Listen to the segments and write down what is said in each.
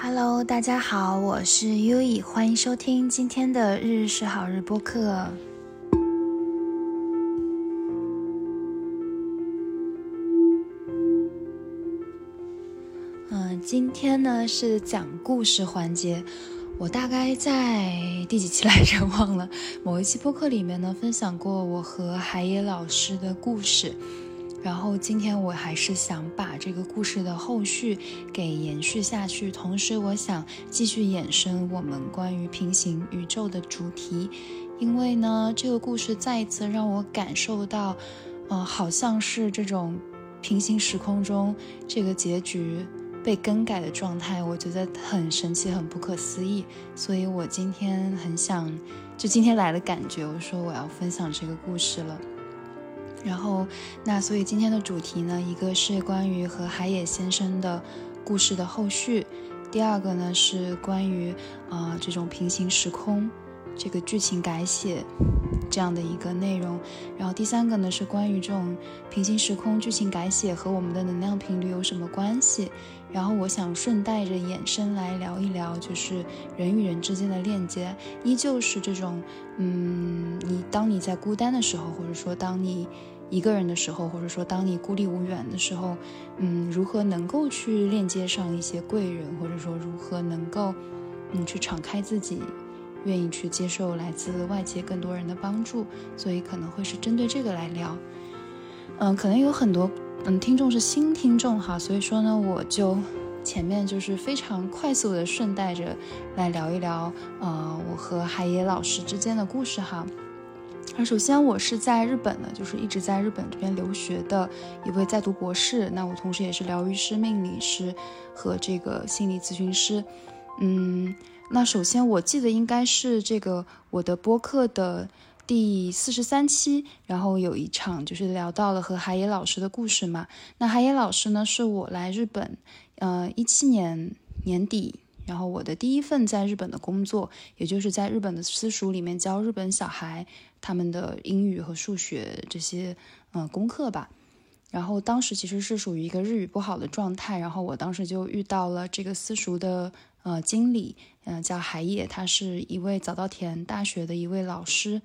Hello，大家好，我是优以，欢迎收听今天的日日是好日播客。嗯，今天呢是讲故事环节，我大概在第几期来着 忘了，某一期播客里面呢分享过我和海野老师的故事。然后今天我还是想把这个故事的后续给延续下去，同时我想继续衍生我们关于平行宇宙的主题，因为呢，这个故事再一次让我感受到，呃，好像是这种平行时空中这个结局被更改的状态，我觉得很神奇，很不可思议。所以我今天很想，就今天来的感觉，我说我要分享这个故事了。然后，那所以今天的主题呢，一个是关于和海野先生的故事的后续，第二个呢是关于啊这种平行时空这个剧情改写这样的一个内容，然后第三个呢是关于这种平行时空剧情改写和我们的能量频率有什么关系，然后我想顺带着衍生来聊一聊，就是人与人之间的链接，依旧是这种，嗯，你当你在孤单的时候，或者说当你。一个人的时候，或者说当你孤立无援的时候，嗯，如何能够去链接上一些贵人，或者说如何能够，嗯，去敞开自己，愿意去接受来自外界更多人的帮助，所以可能会是针对这个来聊。嗯，可能有很多嗯听众是新听众哈，所以说呢，我就前面就是非常快速的顺带着来聊一聊，呃，我和海野老师之间的故事哈。那首先，我是在日本的，就是一直在日本这边留学的一位在读博士。那我同时也是疗愈师、命理师和这个心理咨询师。嗯，那首先我记得应该是这个我的播客的第四十三期，然后有一场就是聊到了和海野老师的故事嘛。那海野老师呢，是我来日本，呃，一七年年底。然后我的第一份在日本的工作，也就是在日本的私塾里面教日本小孩他们的英语和数学这些嗯功课吧。然后当时其实是属于一个日语不好的状态，然后我当时就遇到了这个私塾的呃经理，嗯叫海野，他是一位早稻田大学的一位老师。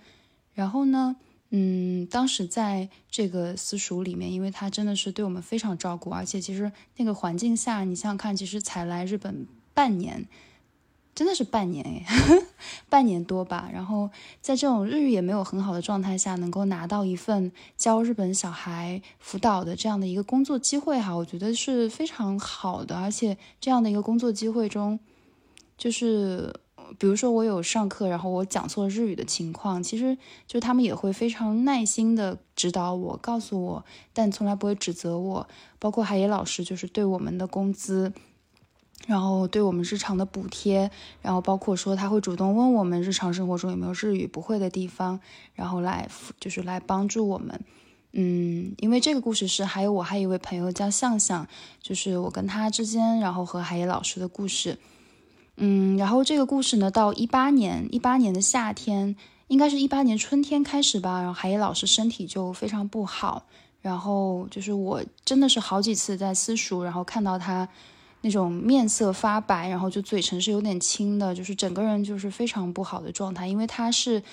然后呢，嗯，当时在这个私塾里面，因为他真的是对我们非常照顾，而且其实那个环境下，你想想看，其实才来日本。半年，真的是半年诶，半年多吧。然后在这种日语也没有很好的状态下，能够拿到一份教日本小孩辅导的这样的一个工作机会哈，我觉得是非常好的。而且这样的一个工作机会中，就是比如说我有上课，然后我讲错日语的情况，其实就他们也会非常耐心的指导我，告诉我，但从来不会指责我。包括海野老师，就是对我们的工资。然后对我们日常的补贴，然后包括说他会主动问我们日常生活中有没有日语不会的地方，然后来就是来帮助我们。嗯，因为这个故事是还有我还有一位朋友叫向向，就是我跟他之间，然后和海野老师的故事。嗯，然后这个故事呢，到一八年一八年的夏天，应该是一八年春天开始吧，然后海野老师身体就非常不好，然后就是我真的是好几次在私塾，然后看到他。那种面色发白，然后就嘴唇是有点青的，就是整个人就是非常不好的状态。因为他是，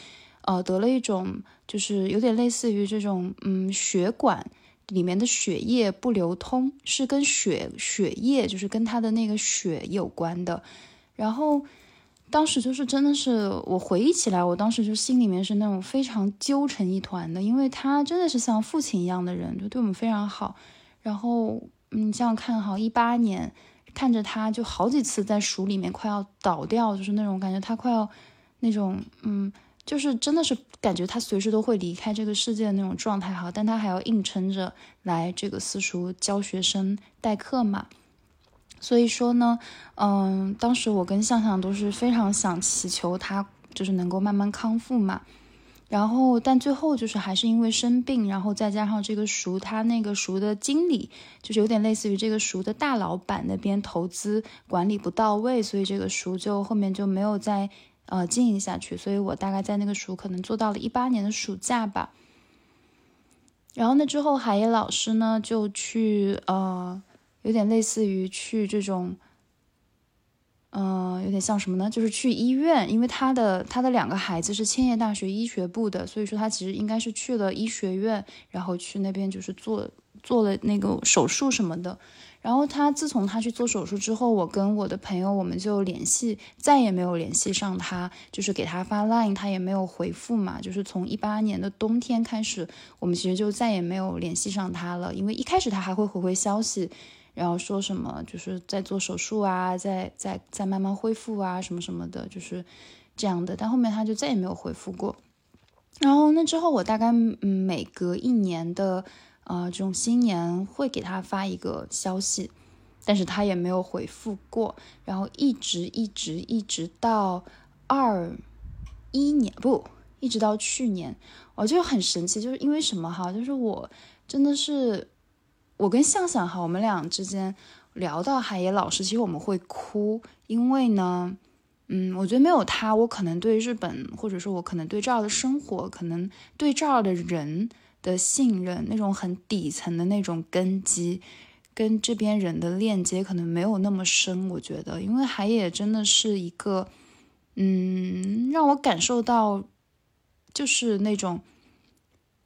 呃，得了一种就是有点类似于这种，嗯，血管里面的血液不流通，是跟血血液就是跟他的那个血有关的。然后当时就是真的是我回忆起来，我当时就心里面是那种非常揪成一团的，因为他真的是像父亲一样的人，就对我们非常好。然后嗯，这样看哈，一八年。看着他，就好几次在鼠里面快要倒掉，就是那种感觉，他快要那种，嗯，就是真的是感觉他随时都会离开这个世界的那种状态哈。但他还要硬撑着来这个私塾教学生代课嘛。所以说呢，嗯，当时我跟向向都是非常想祈求他，就是能够慢慢康复嘛。然后，但最后就是还是因为生病，然后再加上这个熟，他那个熟的经理就是有点类似于这个熟的大老板那边投资管理不到位，所以这个熟就后面就没有再呃经营下去。所以我大概在那个熟可能做到了一八年的暑假吧。然后那之后，海野老师呢就去呃，有点类似于去这种嗯，有点像什么呢？就是去医院，因为他的他的两个孩子是千叶大学医学部的，所以说他其实应该是去了医学院，然后去那边就是做做了那个手术什么的。然后他自从他去做手术之后，我跟我的朋友我们就联系，再也没有联系上他，就是给他发 line，他也没有回复嘛。就是从一八年的冬天开始，我们其实就再也没有联系上他了。因为一开始他还会回回消息，然后说什么就是在做手术啊，在在在慢慢恢复啊，什么什么的，就是这样的。但后面他就再也没有回复过。然后那之后，我大概嗯每隔一年的。啊，这种新年会给他发一个消息，但是他也没有回复过，然后一直一直一直到二一年不，一直到去年，我就很神奇，就是因为什么哈，就是我真的是我跟向向哈，我们俩之间聊到海野老师，其实我们会哭，因为呢，嗯，我觉得没有他，我可能对日本，或者说我可能对这儿的生活，可能对这儿的人。的信任，那种很底层的那种根基，跟这边人的链接可能没有那么深。我觉得，因为海野真的是一个，嗯，让我感受到，就是那种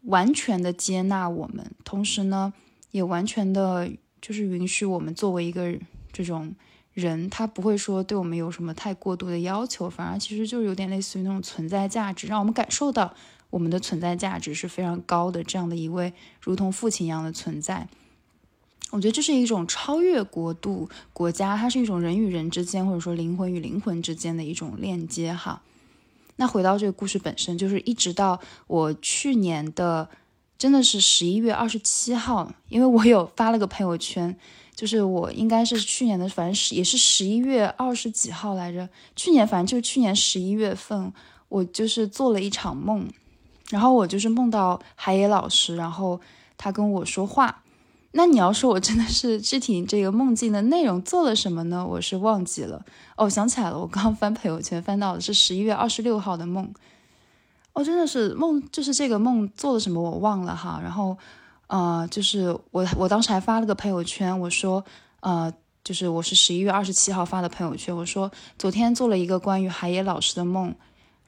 完全的接纳我们，同时呢，也完全的，就是允许我们作为一个这种人，他不会说对我们有什么太过度的要求，反而其实就是有点类似于那种存在价值，让我们感受到。我们的存在价值是非常高的，这样的一位如同父亲一样的存在，我觉得这是一种超越国度、国家，它是一种人与人之间，或者说灵魂与灵魂之间的一种链接。哈，那回到这个故事本身，就是一直到我去年的，真的是十一月二十七号，因为我有发了个朋友圈，就是我应该是去年的，反正是也是十一月二十几号来着。去年反正就是去年十一月份，我就是做了一场梦。然后我就是梦到海野老师，然后他跟我说话。那你要说我真的是具体这个梦境的内容做了什么呢？我是忘记了。哦，想起来了，我刚翻朋友圈翻到的是十一月二十六号的梦。哦，真的是梦，就是这个梦做了什么我忘了哈。然后，呃，就是我我当时还发了个朋友圈，我说，呃，就是我是十一月二十七号发的朋友圈，我说昨天做了一个关于海野老师的梦。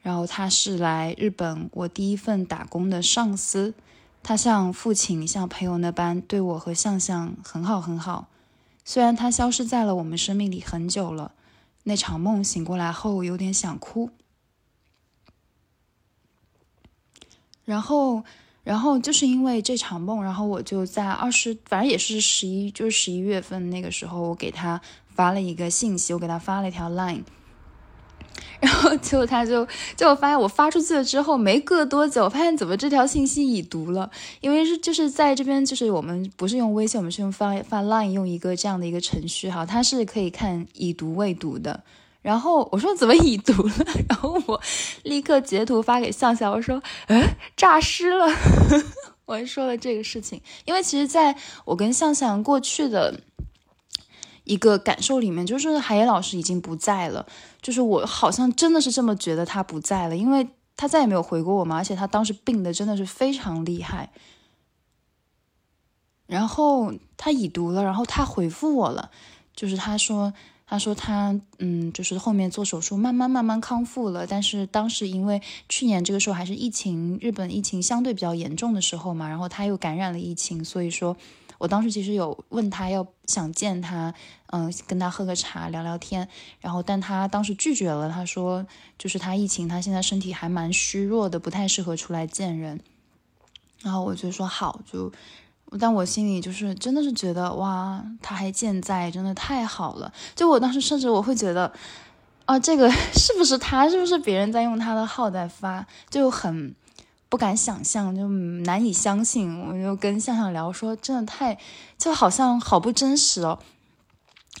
然后他是来日本我第一份打工的上司，他像父亲像朋友那般对我和向向很好很好。虽然他消失在了我们生命里很久了，那场梦醒过来后有点想哭。然后，然后就是因为这场梦，然后我就在二十，反正也是十一，就是十一月份那个时候，我给他发了一个信息，我给他发了一条 line。然后结果他就，结果发现我发出去了之后，没隔多久，发现怎么这条信息已读了？因为是就是在这边，就是我们不是用微信，我们是用发发 Line 用一个这样的一个程序哈，它是可以看已读未读的。然后我说怎么已读了？然后我立刻截图发给向向，我说，哎，诈尸了！我还说了这个事情，因为其实在我跟向向过去的。一个感受里面，就是海野老师已经不在了，就是我好像真的是这么觉得他不在了，因为他再也没有回过我嘛，而且他当时病的真的是非常厉害。然后他已读了，然后他回复我了，就是他说，他说他嗯，就是后面做手术，慢慢慢慢康复了，但是当时因为去年这个时候还是疫情，日本疫情相对比较严重的时候嘛，然后他又感染了疫情，所以说。我当时其实有问他要想见他，嗯，跟他喝个茶聊聊天，然后但他当时拒绝了，他说就是他疫情，他现在身体还蛮虚弱的，不太适合出来见人。然后我就说好，就，但我心里就是真的是觉得哇，他还健在，真的太好了。就我当时甚至我会觉得，啊，这个 是不是他？是不是别人在用他的号在发？就很。不敢想象，就难以相信。我就跟向向聊说，真的太，就好像好不真实哦。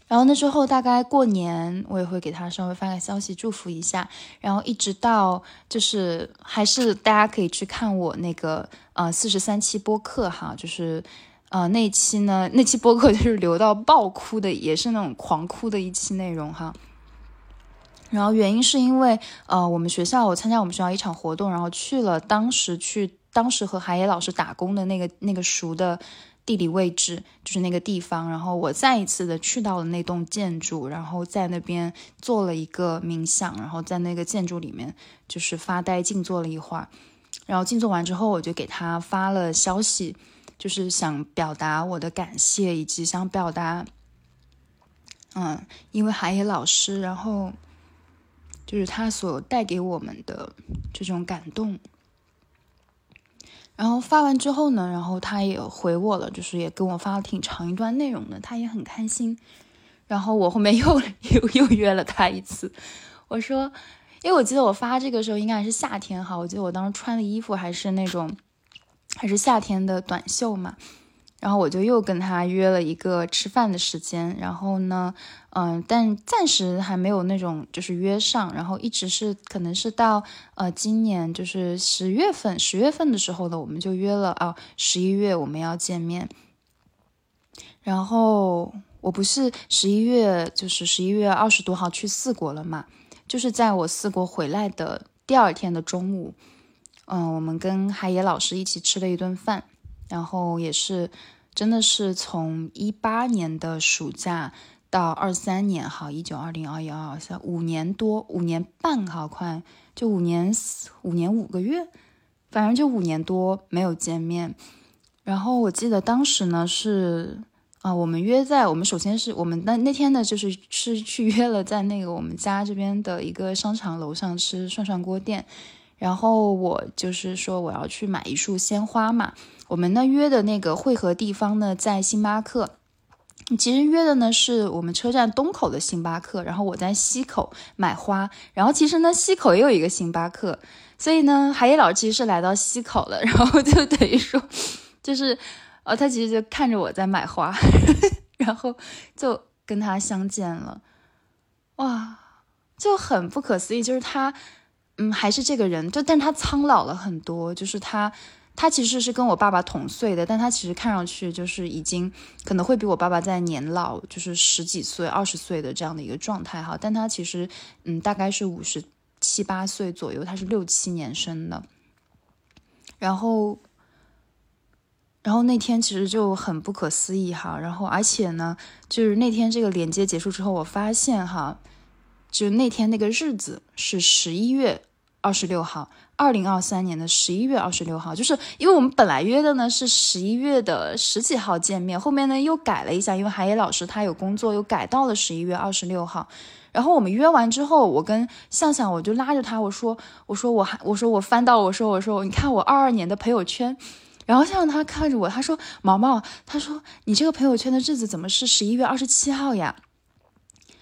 然后那之后，大概过年，我也会给他稍微发个消息祝福一下。然后一直到就是还是大家可以去看我那个呃四十三期播客哈，就是呃那期呢那期播客就是流到爆哭的，也是那种狂哭的一期内容哈。然后原因是因为，呃，我们学校我参加我们学校一场活动，然后去了当时去当时和海野老师打工的那个那个熟的地理位置，就是那个地方。然后我再一次的去到了那栋建筑，然后在那边做了一个冥想，然后在那个建筑里面就是发呆静坐了一会儿。然后静坐完之后，我就给他发了消息，就是想表达我的感谢，以及想表达，嗯，因为海野老师，然后就是他所带给我们的这种感动。然后发完之后呢，然后他也回我了，就是也跟我发了挺长一段内容的，他也很开心。然后我后面又 又又约了他一次，我说，因为我记得我发这个时候应该还是夏天哈，我记得我当时穿的衣服还是那种还是夏天的短袖嘛。然后我就又跟他约了一个吃饭的时间，然后呢，嗯，但暂时还没有那种就是约上，然后一直是可能是到呃今年就是十月份，十月份的时候呢，我们就约了啊，十一月我们要见面。然后我不是十一月就是十一月二十多号去四国了嘛，就是在我四国回来的第二天的中午，嗯，我们跟海野老师一起吃了一顿饭。然后也是，真的是从一八年的暑假到二三年，哈，一九二零二一二二三五年多，五年半，好快，就五年五年五个月，反正就五年多没有见面。然后我记得当时呢是啊，我们约在我们首先是我们那那天呢就是是去约了在那个我们家这边的一个商场楼上吃涮涮锅店。然后我就是说我要去买一束鲜花嘛。我们呢约的那个汇合地方呢在星巴克，其实约的呢是我们车站东口的星巴克。然后我在西口买花，然后其实呢西口也有一个星巴克，所以呢海野老师其实是来到西口了，然后就等于说就是哦他其实就看着我在买花，然后就跟他相见了，哇，就很不可思议，就是他。嗯，还是这个人，就但他苍老了很多。就是他，他其实是跟我爸爸同岁的，但他其实看上去就是已经可能会比我爸爸在年老，就是十几岁、二十岁的这样的一个状态哈。但他其实，嗯，大概是五十七八岁左右，他是六七年生的。然后，然后那天其实就很不可思议哈。然后，而且呢，就是那天这个连接结束之后，我发现哈，就那天那个日子是十一月。二十六号，二零二三年的十一月二十六号，就是因为我们本来约的呢是十一月的十几号见面，后面呢又改了一下，因为海野老师他有工作，又改到了十一月二十六号。然后我们约完之后，我跟向向我就拉着他，我说，我说我还，我说我翻到，我说我说你看我二二年的朋友圈，然后他看着我，他说毛毛，他说你这个朋友圈的日子怎么是十一月二十七号呀？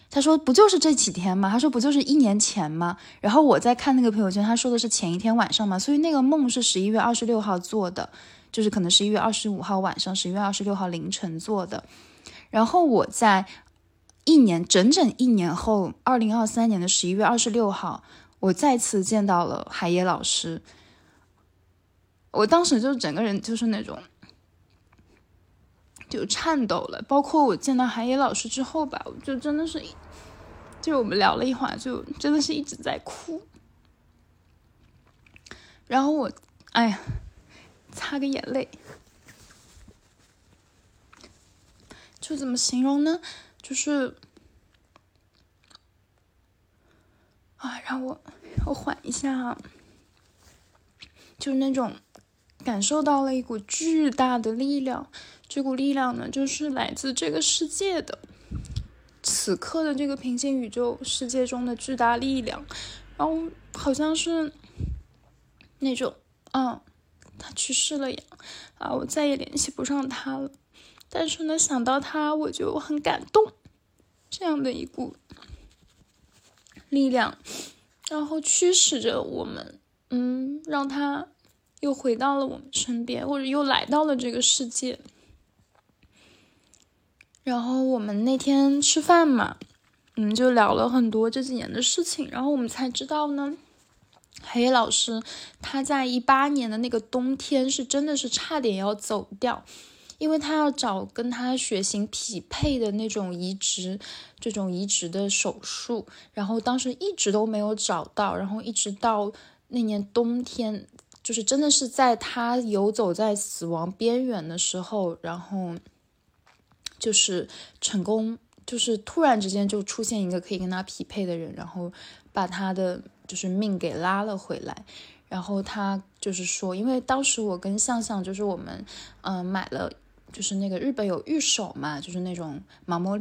他说不就是这几天吗？他说不就是一年前吗？然后我在看那个朋友圈，他说的是前一天晚上嘛，所以那个梦是十一月二十六号做的，就是可能十一月二十五号晚上，十一月二十六号凌晨做的。然后我在一年整整一年后，二零二三年的十一月二十六号，我再次见到了海野老师。我当时就整个人就是那种。就颤抖了，包括我见到韩野老师之后吧，我就真的是，就我们聊了一会儿，就真的是一直在哭。然后我，哎呀，擦个眼泪，就怎么形容呢？就是，啊，让我我缓一下，就是那种感受到了一股巨大的力量。这股力量呢，就是来自这个世界的，此刻的这个平行宇宙世界中的巨大力量。然后好像是那种，嗯，他去世了呀，啊，我再也联系不上他了。但是呢，想到他，我就很感动。这样的一股力量，然后驱使着我们，嗯，让他又回到了我们身边，或者又来到了这个世界。然后我们那天吃饭嘛，嗯，就聊了很多这几年的事情。然后我们才知道呢，黑老师他在一八年的那个冬天是真的是差点要走掉，因为他要找跟他血型匹配的那种移植，这种移植的手术。然后当时一直都没有找到，然后一直到那年冬天就是真的是在他游走在死亡边缘的时候，然后就是成功，就是突然之间就出现一个可以跟他匹配的人，然后把他的就是命给拉了回来。然后他就是说，因为当时我跟向向就是我们嗯买了，就是那个日本有御守嘛，就是那种马莫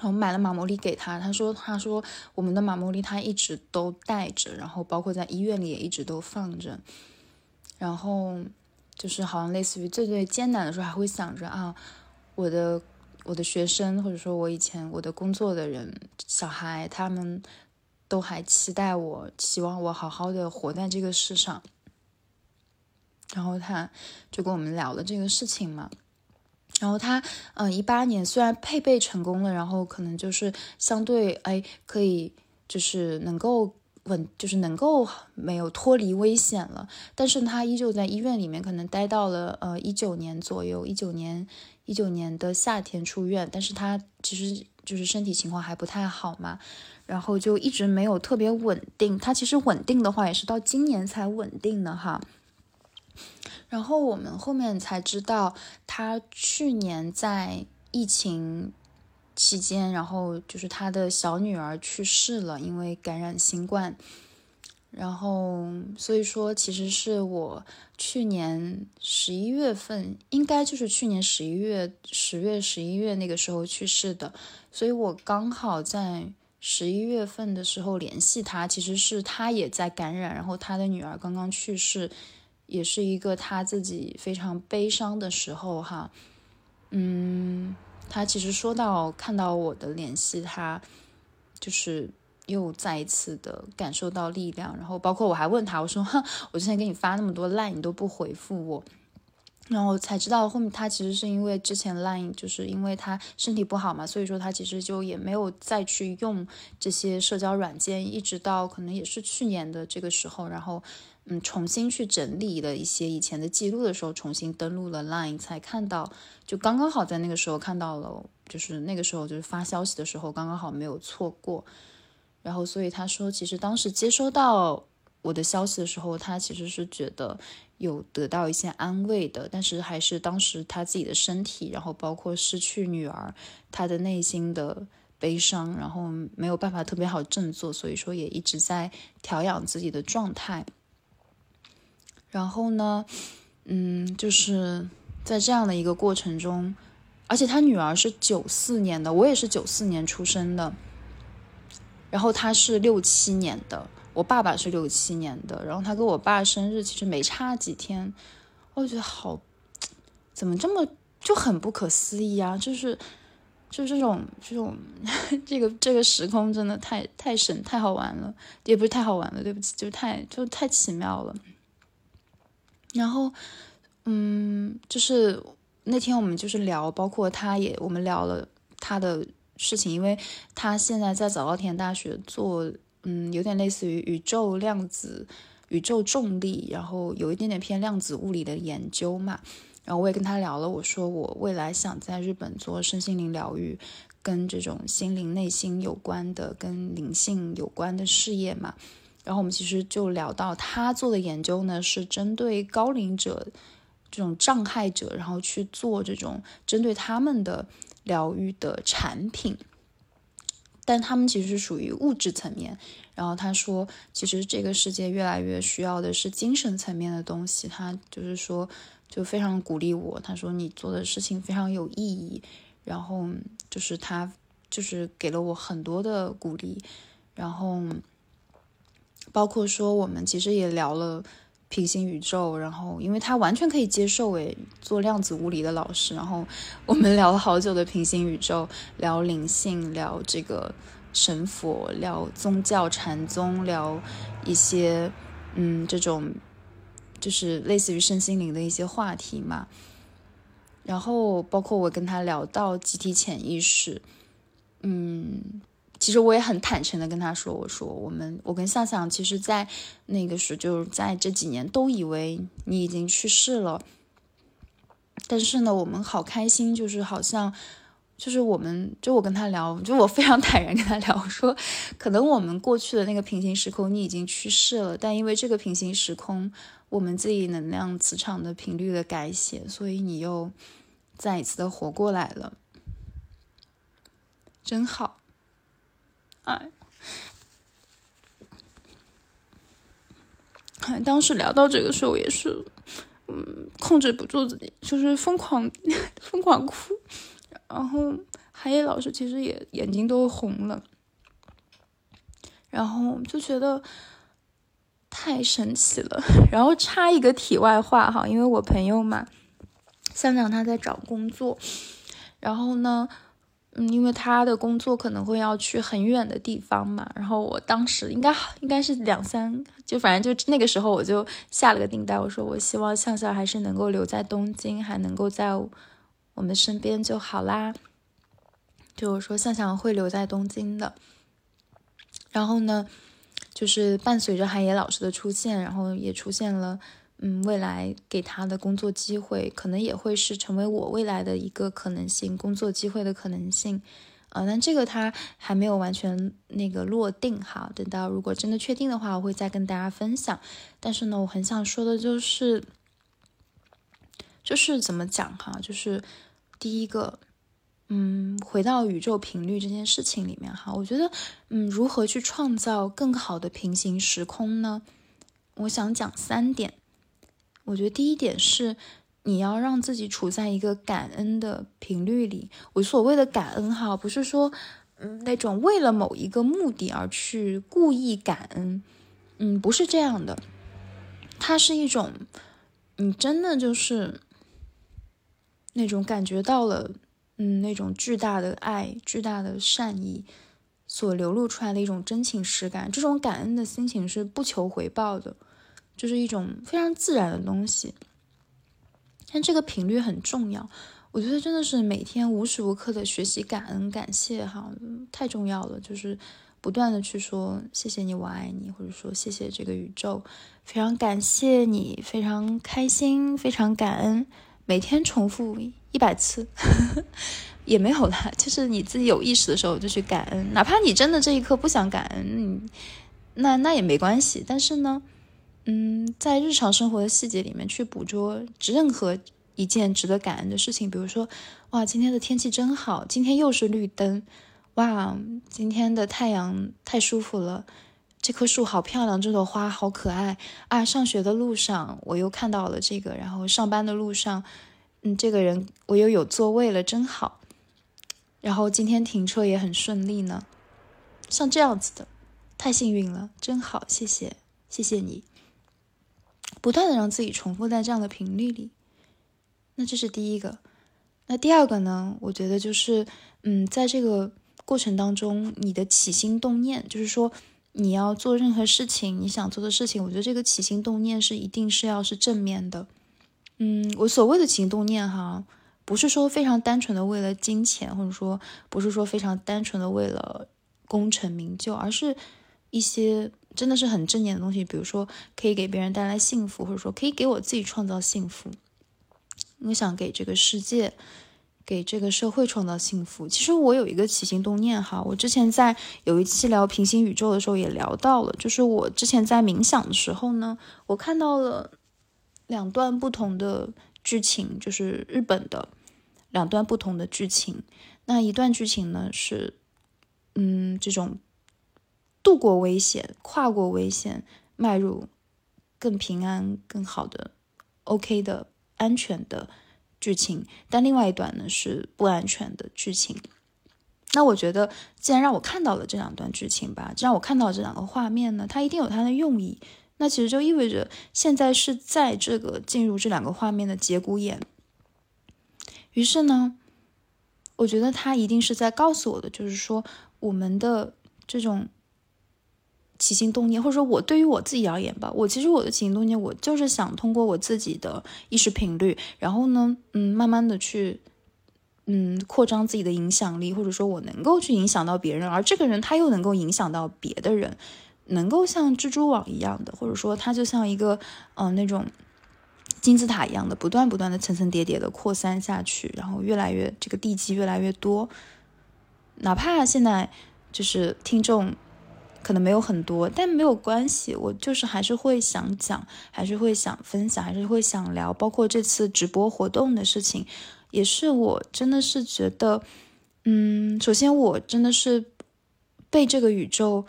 利。我买了马莫利给他，他说他说我们的马莫利他一直都带着，然后包括在医院里也一直都放着，然后就是好像类似于最最艰难的时候还会想着啊，我的我的学生或者说我以前我的工作的人小孩他们都还期待我，希望我好好的活在这个世上，然后他就跟我们聊了这个事情嘛。然后他，嗯，一八年虽然配备成功了，然后可能就是相对，哎，可以就是能够稳，就是能够没有脱离危险了。但是他依旧在医院里面，可能待到了呃一九年左右，一九年一九年的夏天出院。但是他其实就是身体情况还不太好嘛，然后就一直没有特别稳定。他其实稳定的话，也是到今年才稳定的哈。然后我们后面才知道，他去年在疫情期间，然后就是他的小女儿去世了，因为感染新冠。然后所以说，其实是我去年十一月份，应该就是去年十一月、十月、十一月那个时候去世的。所以我刚好在十一月份的时候联系他，其实是他也在感染，然后他的女儿刚刚去世。也是一个他自己非常悲伤的时候哈，嗯，他其实说到看到我的联系，他就是又再一次的感受到力量，然后包括我还问他，我说，哼，我之前给你发那么多 Line，你都不回复我，然后才知道后面他其实是因为之前 Line 就是因为他身体不好嘛，所以说他其实就也没有再去用这些社交软件，一直到可能也是去年的这个时候，然后。嗯，重新去整理了一些以前的记录的时候，重新登录了 Line，才看到，就刚刚好在那个时候看到了，就是那个时候就是发消息的时候，刚刚好没有错过。然后，所以他说，其实当时接收到我的消息的时候，他其实是觉得有得到一些安慰的，但是还是当时他自己的身体，然后包括失去女儿，他的内心的悲伤，然后没有办法特别好振作，所以说也一直在调养自己的状态。然后呢，嗯，就是在这样的一个过程中，而且他女儿是九四年的，我也是九四年出生的，然后他是六七年的，我爸爸是六七年的，然后他跟我爸生日其实没差几天，我觉得好，怎么这么就很不可思议啊！就是就这种这种 这个这个时空真的太太神太好玩了，也不是太好玩了，对不起，就太就太奇妙了。然后，嗯，就是那天我们就是聊，包括他也，我们聊了他的事情，因为他现在在早稻田大学做，嗯，有点类似于宇宙量子、宇宙重力，然后有一点点偏量子物理的研究嘛。然后我也跟他聊了，我说我未来想在日本做身心灵疗愈，跟这种心灵内心有关的、跟灵性有关的事业嘛。然后我们其实就聊到他做的研究呢，是针对高龄者这种障碍者，然后去做这种针对他们的疗愈的产品，但他们其实是属于物质层面。然后他说，其实这个世界越来越需要的是精神层面的东西。他就是说，就非常鼓励我。他说你做的事情非常有意义。然后就是他就是给了我很多的鼓励。然后。包括说，我们其实也聊了平行宇宙，然后因为他完全可以接受诶，做量子物理的老师，然后我们聊了好久的平行宇宙，聊灵性，聊这个神佛，聊宗教禅宗，聊一些嗯这种就是类似于身心灵的一些话题嘛。然后包括我跟他聊到集体潜意识，嗯。其实我也很坦诚的跟他说，我说我们我跟向向，其实，在那个时，就是在这几年都以为你已经去世了，但是呢，我们好开心，就是好像就是我们，就我跟他聊，就我非常坦然跟他聊，说可能我们过去的那个平行时空你已经去世了，但因为这个平行时空我们自己能量磁场的频率的改写，所以你又再一次的活过来了，真好，哎，当时聊到这个时候也是，嗯，控制不住自己，就是疯狂 疯狂哭。然后海野老师其实也眼睛都红了，然后就觉得太神奇了。然后插一个题外话哈，因为我朋友嘛，香港他在找工作，然后呢，嗯，因为他的工作可能会要去很远的地方嘛，然后我当时应该应该是两三，就反正就那个时候我就下了个订单，我说我希望向向还是能够留在东京，还能够在。我们身边就好啦，就是说向向会留在东京的。然后呢，就是伴随着海野老师的出现，然后也出现了，嗯，未来给他的工作机会，可能也会是成为我未来的一个可能性，工作机会的可能性。啊，但这个他还没有完全那个落定哈，等到如果真的确定的话，我会再跟大家分享。但是呢，我很想说的就是，就是怎么讲哈，就是。第一个，嗯，回到宇宙频率这件事情里面哈，我觉得，嗯，如何去创造更好的平行时空呢？我想讲三点。我觉得第一点是，你要让自己处在一个感恩的频率里。我所谓的感恩哈，不是说，嗯，那种为了某一个目的而去故意感恩，嗯，不是这样的。它是一种，你真的就是。那种感觉到了，嗯，那种巨大的爱、巨大的善意所流露出来的一种真情实感，这种感恩的心情是不求回报的，就是一种非常自然的东西。但这个频率很重要，我觉得真的是每天无时无刻的学习感恩、感谢，哈，太重要了。就是不断的去说谢谢你，我爱你，或者说谢谢这个宇宙，非常感谢你，非常开心，非常感恩。每天重复一百次 也没有啦，就是你自己有意识的时候就去感恩，哪怕你真的这一刻不想感恩，那那也没关系。但是呢，嗯，在日常生活的细节里面去捕捉任何一件值得感恩的事情，比如说，哇，今天的天气真好，今天又是绿灯，哇，今天的太阳太舒服了。这棵树好漂亮，这朵花好可爱啊！上学的路上我又看到了这个，然后上班的路上，嗯，这个人我又有座位了，真好。然后今天停车也很顺利呢，像这样子的，太幸运了，真好，谢谢，谢谢你。不断的让自己重复在这样的频率里，那这是第一个。那第二个呢？我觉得就是，嗯，在这个过程当中，你的起心动念，就是说。你要做任何事情，你想做的事情，我觉得这个起心动念是一定是要是正面的。嗯，我所谓的起心动念哈，不是说非常单纯的为了金钱，或者说不是说非常单纯的为了功成名就，而是一些真的是很正念的东西，比如说可以给别人带来幸福，或者说可以给我自己创造幸福。我想给这个世界。给这个社会创造幸福。其实我有一个起心动念哈，我之前在有一期聊平行宇宙的时候也聊到了，就是我之前在冥想的时候呢，我看到了两段不同的剧情，就是日本的两段不同的剧情。那一段剧情呢是，嗯，这种度过危险、跨过危险、迈入更平安、更好的、OK 的、安全的。剧情，但另外一段呢是不安全的剧情。那我觉得，既然让我看到了这两段剧情吧，既然我看到这两个画面呢，它一定有它的用意。那其实就意味着，现在是在这个进入这两个画面的节骨眼。于是呢，我觉得他一定是在告诉我的，就是说我们的这种。起心动念，或者说我对于我自己而言吧，我其实我的起心动念，我就是想通过我自己的意识频率，然后呢，嗯，慢慢的去，嗯，扩张自己的影响力，或者说我能够去影响到别人，而这个人他又能够影响到别的人，能够像蜘蛛网一样的，或者说他就像一个，嗯，那种金字塔一样的，不断不断的层层叠叠的扩散下去，然后越来越这个地基越来越多。哪怕现在就是听众可能没有很多，但没有关系，我就是还是会想讲，还是会想分享，还是会想聊。包括这次直播活动的事情，也是我真的是觉得，嗯，首先我真的是被这个宇宙。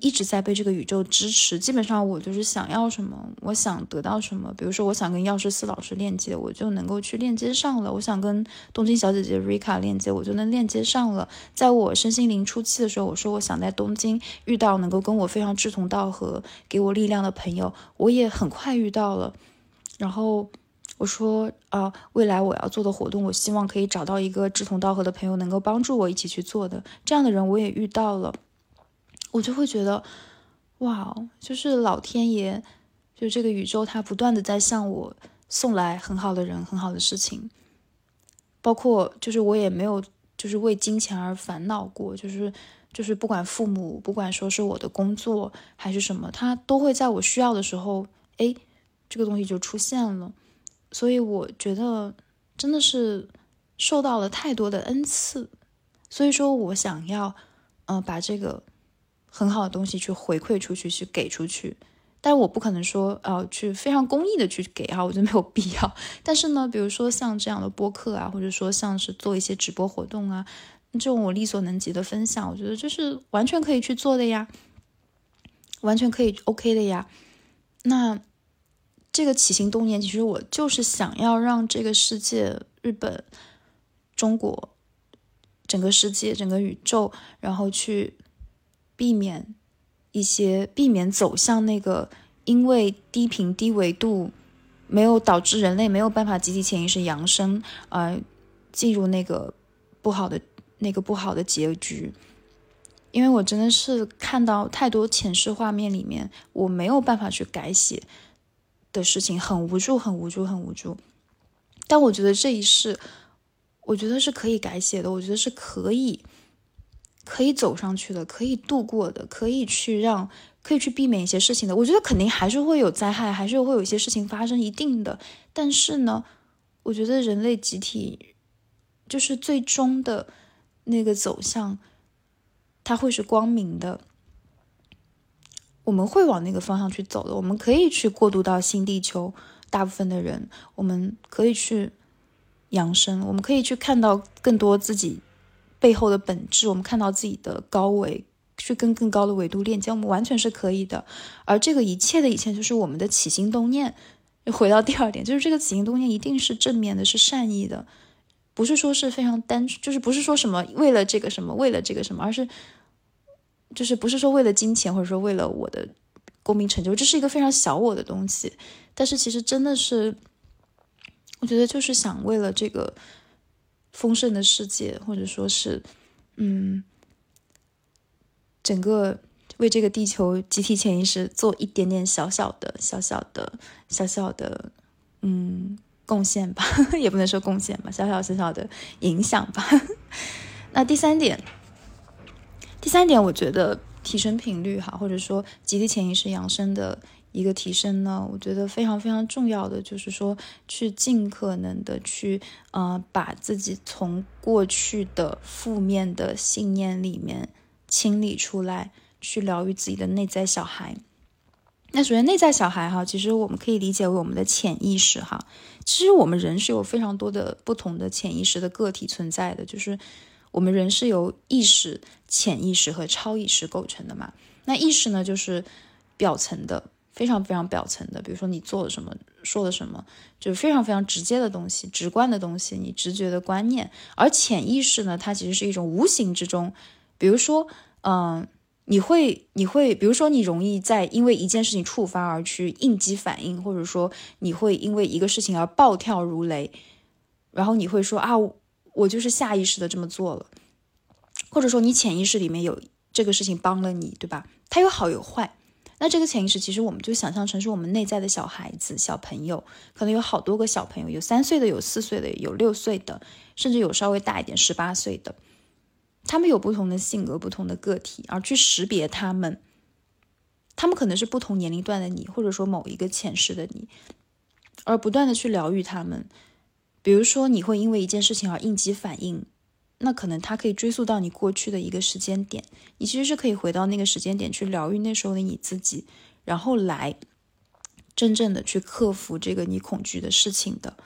一直在被这个宇宙支持，基本上我就是想要什么，我想得到什么。比如说，我想跟药师寺老师链接，我就能够去链接上了；我想跟东京小姐姐 Rika 链接，我就能链接上了。在我身心灵初期的时候，我说我想在东京遇到能够跟我非常志同道合、给我力量的朋友，我也很快遇到了。然后我说啊，未来我要做的活动，我希望可以找到一个志同道合的朋友，能够帮助我一起去做的。这样的人我也遇到了。我就会觉得，哇，就是老天爷，就这个宇宙，它不断的在向我送来很好的人、很好的事情，包括就是我也没有就是为金钱而烦恼过，就是就是不管父母，不管说是我的工作还是什么，他都会在我需要的时候，哎，这个东西就出现了，所以我觉得真的是受到了太多的恩赐，所以说我想要，嗯，把这个。很好的东西去回馈出去，去给出去，但我不可能说，呃，去非常公益的去给啊，我觉得没有必要。但是呢，比如说像这样的播客啊，或者说像是做一些直播活动啊，这种我力所能及的分享，我觉得就是完全可以去做的呀，完全可以 OK 的呀。那这个起心动念，其实我就是想要让这个世界、日本、中国、整个世界、整个宇宙，然后去。避免一些避免走向那个因为低频低维度没有导致人类没有办法集体潜意识扬升而进入那个不好的那个不好的结局，因为我真的是看到太多前世画面里面我没有办法去改写的事情，很无助，很无助，很无助。但我觉得这一世，我觉得是可以改写的，我觉得是可以。可以走上去的，可以度过的，可以去让，可以去避免一些事情的。我觉得肯定还是会有灾害，还是会有一些事情发生，一定的。但是呢，我觉得人类集体就是最终的那个走向，它会是光明的。我们会往那个方向去走的。我们可以去过渡到新地球，大部分的人，我们可以去养生，我们可以去看到更多自己。背后的本质，我们看到自己的高维，去跟更高的维度链接，我们完全是可以的。而这个一切的一切，就是我们的起心动念。回到第二点，就是这个起心动念一定是正面的，是善意的，不是说是非常单，就是不是说什么为了这个什么，为了这个什么，而是就是不是说为了金钱，或者说为了我的功名成就，这是一个非常小我的东西。但是其实真的是，我觉得就是想为了这个。丰盛的世界，或者说是，嗯，整个为这个地球集体潜意识做一点点小小的、小小的、小小的，嗯，贡献吧，也不能说贡献吧，小小小小的影响吧。那第三点，第三点，我觉得提升频率哈，或者说集体潜意识养生的。一个提升呢，我觉得非常非常重要的就是说，去尽可能的去，呃，把自己从过去的负面的信念里面清理出来，去疗愈自己的内在小孩。那首先，内在小孩哈，其实我们可以理解为我们的潜意识哈。其实我们人是有非常多的不同的潜意识的个体存在的，就是我们人是由意识、潜意识和超意识构成的嘛。那意识呢，就是表层的。非常非常表层的，比如说你做了什么，说了什么，就是非常非常直接的东西，直观的东西，你直觉的观念。而潜意识呢，它其实是一种无形之中，比如说，嗯，你会，你会，比如说你容易在因为一件事情触发而去应激反应，或者说你会因为一个事情而暴跳如雷，然后你会说啊，我就是下意识的这么做了，或者说你潜意识里面有这个事情帮了你，对吧？它有好有坏。那这个潜意识，其实我们就想象成是我们内在的小孩子、小朋友，可能有好多个小朋友，有三岁的，有四岁的，有六岁的，甚至有稍微大一点十八岁的。他们有不同的性格、不同的个体，而去识别他们，他们可能是不同年龄段的你，或者说某一个前世的你。而不断的去疗愈他们。比如说，你会因为一件事情而应激反应，那可能它可以追溯到你过去的一个时间点，你其实是可以回到那个时间点去疗愈那时候的你自己，然后来真正的去克服这个你恐惧的事情的。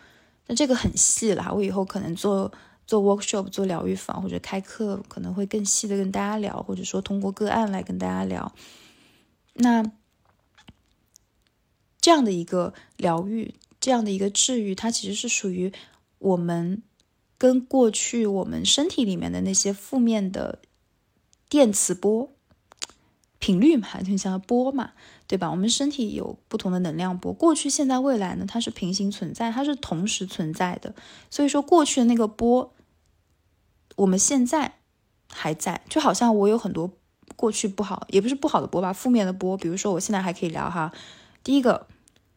那这个很细了，我以后可能做做 workshop、做疗愈坊或者开课，可能会更细的跟大家聊，或者说通过个案来跟大家聊。那这样的一个疗愈，这样的一个治愈，它其实是属于我们跟过去我们身体里面的那些负面的电磁波。频率嘛，就像波嘛，对吧？我们身体有不同的能量波，过去、现在、未来呢，它是平行存在，它是同时存在的。所以说，过去的那个波，我们现在还在，就好像我有很多过去不好，也不是不好的波吧，负面的波。比如说，我现在还可以聊哈。第一个，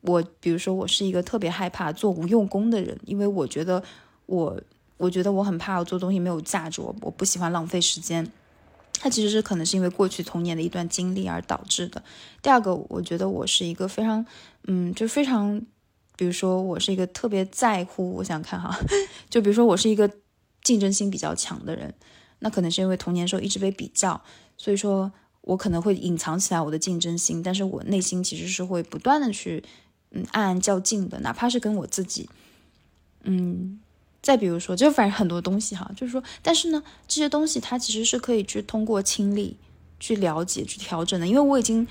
我比如说，我是一个特别害怕做无用功的人，因为我觉得我，我觉得我很怕我做东西没有价值，我我不喜欢浪费时间。它其实是可能是因为过去童年的一段经历而导致的。第二个，我觉得我是一个非常，嗯，就非常，比如说我是一个特别在乎，我想看哈，就比如说我是一个竞争心比较强的人，那可能是因为童年时候一直被比较，所以说我可能会隐藏起来我的竞争心，但是我内心其实是会不断的去，嗯，暗暗较劲的，哪怕是跟我自己，嗯。再比如说，就反正很多东西哈，就是说，但是呢，这些东西它其实是可以去通过清理、去了解、去调整的。因为我已经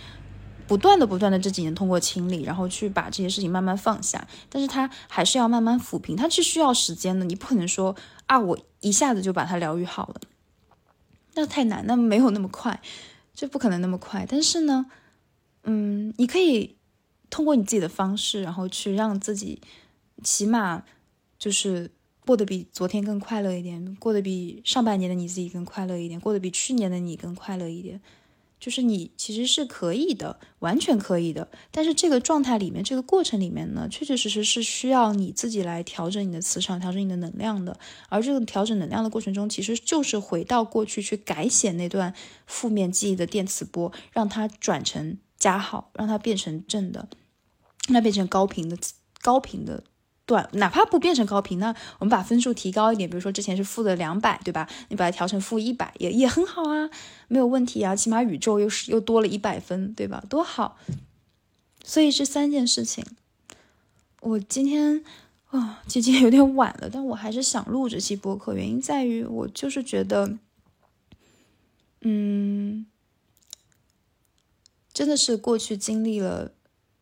不断的、不断的这几年通过清理，然后去把这些事情慢慢放下，但是它还是要慢慢抚平，它是需要时间的。你不可能说啊，我一下子就把它疗愈好了，那太难，那没有那么快，就不可能那么快。但是呢，嗯，你可以通过你自己的方式，然后去让自己起码就是。过得比昨天更快乐一点，过得比上半年的你自己更快乐一点，过得比去年的你更快乐一点，就是你其实是可以的，完全可以的。但是这个状态里面，这个过程里面呢，确确实实是需要你自己来调整你的磁场，调整你的能量的。而这个调整能量的过程中，其实就是回到过去去改写那段负面记忆的电磁波，让它转成加号，让它变成正的，那变成高频的高频的。哪怕不变成高频，那我们把分数提高一点，比如说之前是负的两百，对吧？你把它调成负一百，也也很好啊，没有问题啊，起码宇宙又是又多了一百分，对吧？多好！所以这三件事情，我今天啊，今天有点晚了，但我还是想录这期播客，原因在于我就是觉得，嗯，真的是过去经历了。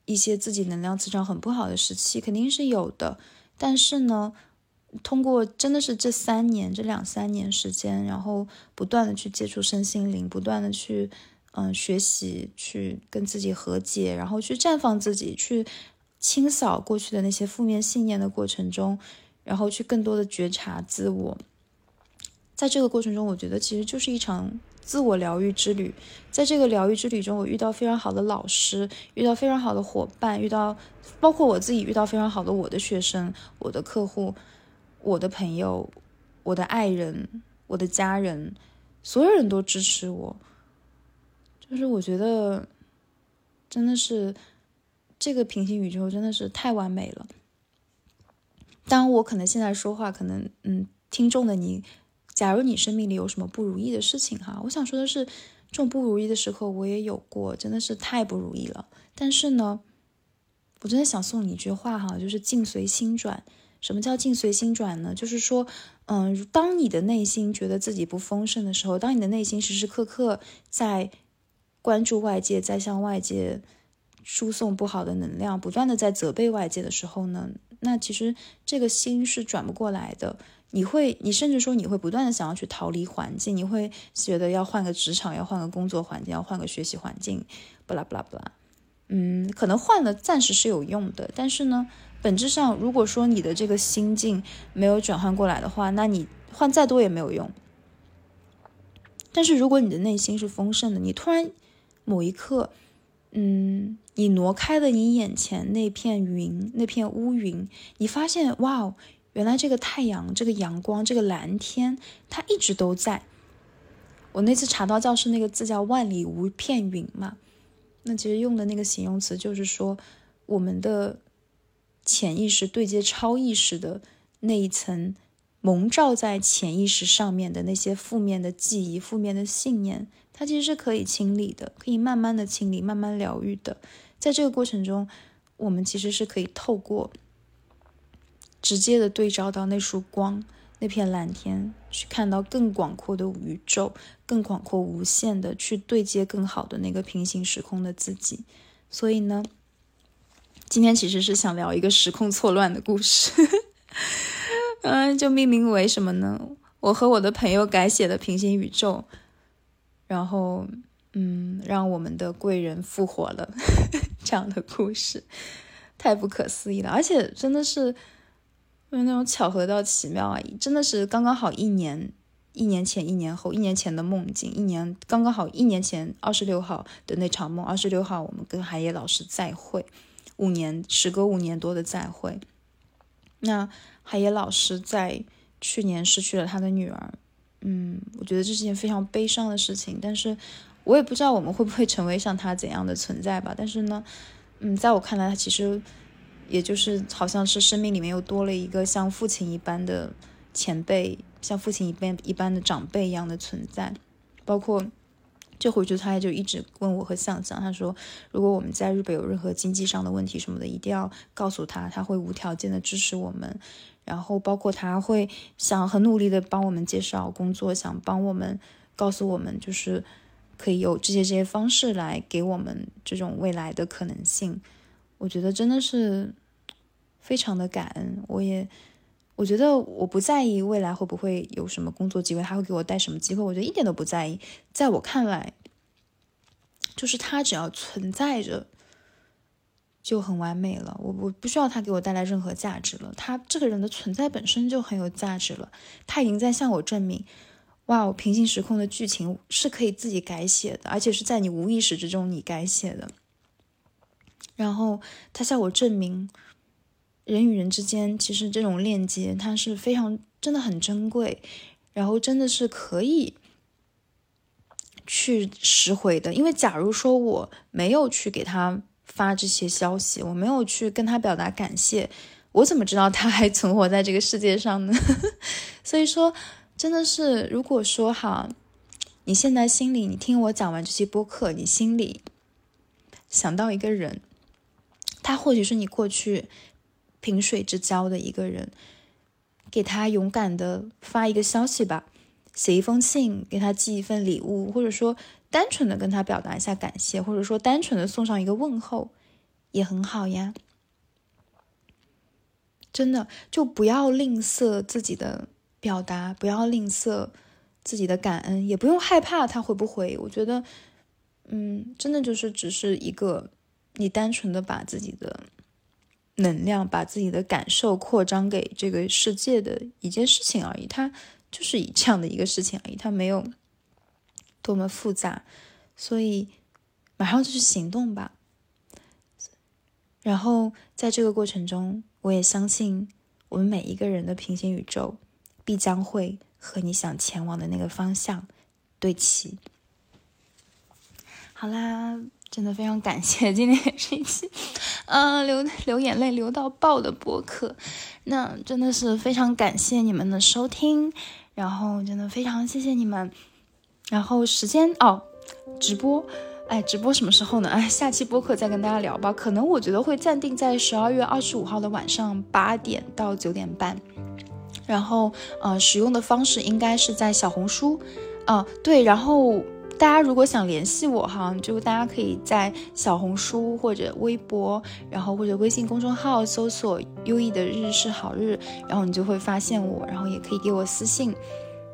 一些自己能量磁场很不好的时期肯定是有的，但是呢，通过真的是这三年、这两三年时间，然后不断的去接触身心灵，不断的去嗯学习，去跟自己和解，然后去绽放自己，去清扫过去的那些负面信念的过程中，然后去更多的觉察自我，在这个过程中，我觉得其实就是一场。自我疗愈之旅，在这个疗愈之旅中，我遇到非常好的老师，遇到非常好的伙伴，遇到包括我自己遇到非常好的我的学生、我的客户、我的朋友、我的爱人、我的家人，所有人都支持我。就是我觉得，真的是这个平行宇宙真的是太完美了。当，我可能现在说话，可能嗯，听众的你。假如你生命里有什么不如意的事情，哈，我想说的是，这种不如意的时候我也有过，真的是太不如意了。但是呢，我真的想送你一句话，哈，就是境随心转。什么叫境随心转呢？就是说，嗯，当你的内心觉得自己不丰盛的时候，当你的内心时时刻刻在关注外界，在向外界输送不好的能量，不断的在责备外界的时候呢，那其实这个心是转不过来的。你会，你甚至说你会不断的想要去逃离环境，你会觉得要换个职场，要换个工作环境，要换个学习环境，不啦不啦不啦，嗯，可能换了暂时是有用的，但是呢，本质上如果说你的这个心境没有转换过来的话，那你换再多也没有用。但是如果你的内心是丰盛的，你突然某一刻，嗯，你挪开了你眼前那片云，那片乌云，你发现，哇。原来这个太阳，这个阳光，这个蓝天，它一直都在。我那次查到教室那个字叫“万里无片云”嘛，那其实用的那个形容词就是说，我们的潜意识对接超意识的那一层蒙罩在潜意识上面的那些负面的记忆、负面的信念，它其实是可以清理的，可以慢慢的清理、慢慢疗愈的。在这个过程中，我们其实是可以透过直接的对照到那束光、那片蓝天，去看到更广阔的宇宙、更广阔无限的，去对接更好的那个平行时空的自己。所以呢，今天其实是想聊一个时空错乱的故事，嗯，就命名为什么呢？我和我的朋友改写的平行宇宙，然后，嗯，让我们的贵人复活了，这样的故事太不可思议了，而且真的是因为那种巧合到奇妙啊！真的是刚刚好一年。一年前、一年后、一年前的梦境，一年刚刚好一年前二十六号的那场梦。二十六号，我们跟海野老师再会，五年时隔五年多的再会。那海野老师在去年失去了他的女儿，嗯，我觉得这是件非常悲伤的事情。但是我也不知道我们会不会成为像他怎样的存在吧。但是呢，嗯，在我看来，他其实也就是好像是生命里面又多了一个像父亲一般的前辈。像父亲一般一般的长辈一样的存在，包括这回去，他也就一直问我和向向，他说，如果我们在日本有任何经济上的问题什么的，一定要告诉他，他会无条件的支持我们。然后包括他会想很努力的帮我们介绍工作，想帮我们告诉我们，就是可以有这些这些方式来给我们这种未来的可能性。我觉得真的是非常的感恩，我也。我觉得我不在意未来会不会有什么工作机会，他会给我带什么机会，我觉得一点都不在意。在我看来，就是他只要存在着就很完美了。我我不需要他给我带来任何价值了，他这个人的存在本身就很有价值了。他已经在向我证明，哇，平行时空的剧情是可以自己改写的，而且是在你无意识之中你改写的。然后他向我证明。人与人之间，其实这种链接它是非常真的很珍贵，然后真的是可以去拾回的。因为假如说我没有去给他发这些消息，我没有去跟他表达感谢，我怎么知道他还存活在这个世界上呢？所以说，真的是，如果说哈，你现在心里，你听我讲完这些播客，你心里想到一个人，他或许是你过去。萍水之交的一个人，给他勇敢的发一个消息吧，写一封信，给他寄一份礼物，或者说单纯的跟他表达一下感谢，或者说单纯的送上一个问候，也很好呀。真的，就不要吝啬自己的表达，不要吝啬自己的感恩，也不用害怕他回不回。我觉得，嗯，真的就是只是一个你单纯的把自己的。能量把自己的感受扩张给这个世界的一件事情而已，它就是以这样的一个事情而已，它没有多么复杂，所以马上就去行动吧。然后在这个过程中，我也相信我们每一个人的平行宇宙必将会和你想前往的那个方向对齐。好啦。真的非常感谢，今天也是一期，呃，流流眼泪流到爆的播客。那真的是非常感谢你们的收听，然后真的非常谢谢你们。然后时间哦，直播，哎，直播什么时候呢？哎，下期播客再跟大家聊吧。可能我觉得会暂定在十二月二十五号的晚上八点到九点半。然后呃，使用的方式应该是在小红书，啊，对，然后。大家如果想联系我哈，就大家可以在小红书或者微博，然后或者微信公众号搜索“优异的日是好日”，然后你就会发现我，然后也可以给我私信，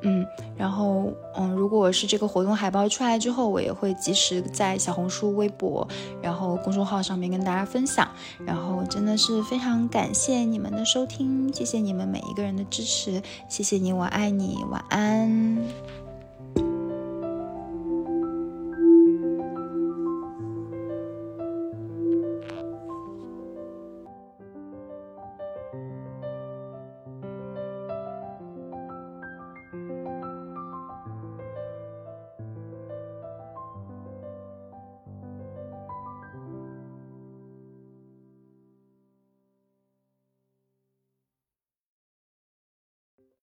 嗯，然后嗯，如果是这个活动海报出来之后，我也会及时在小红书、微博，然后公众号上面跟大家分享。然后真的是非常感谢你们的收听，谢谢你们每一个人的支持，谢谢你，我爱你，晚安。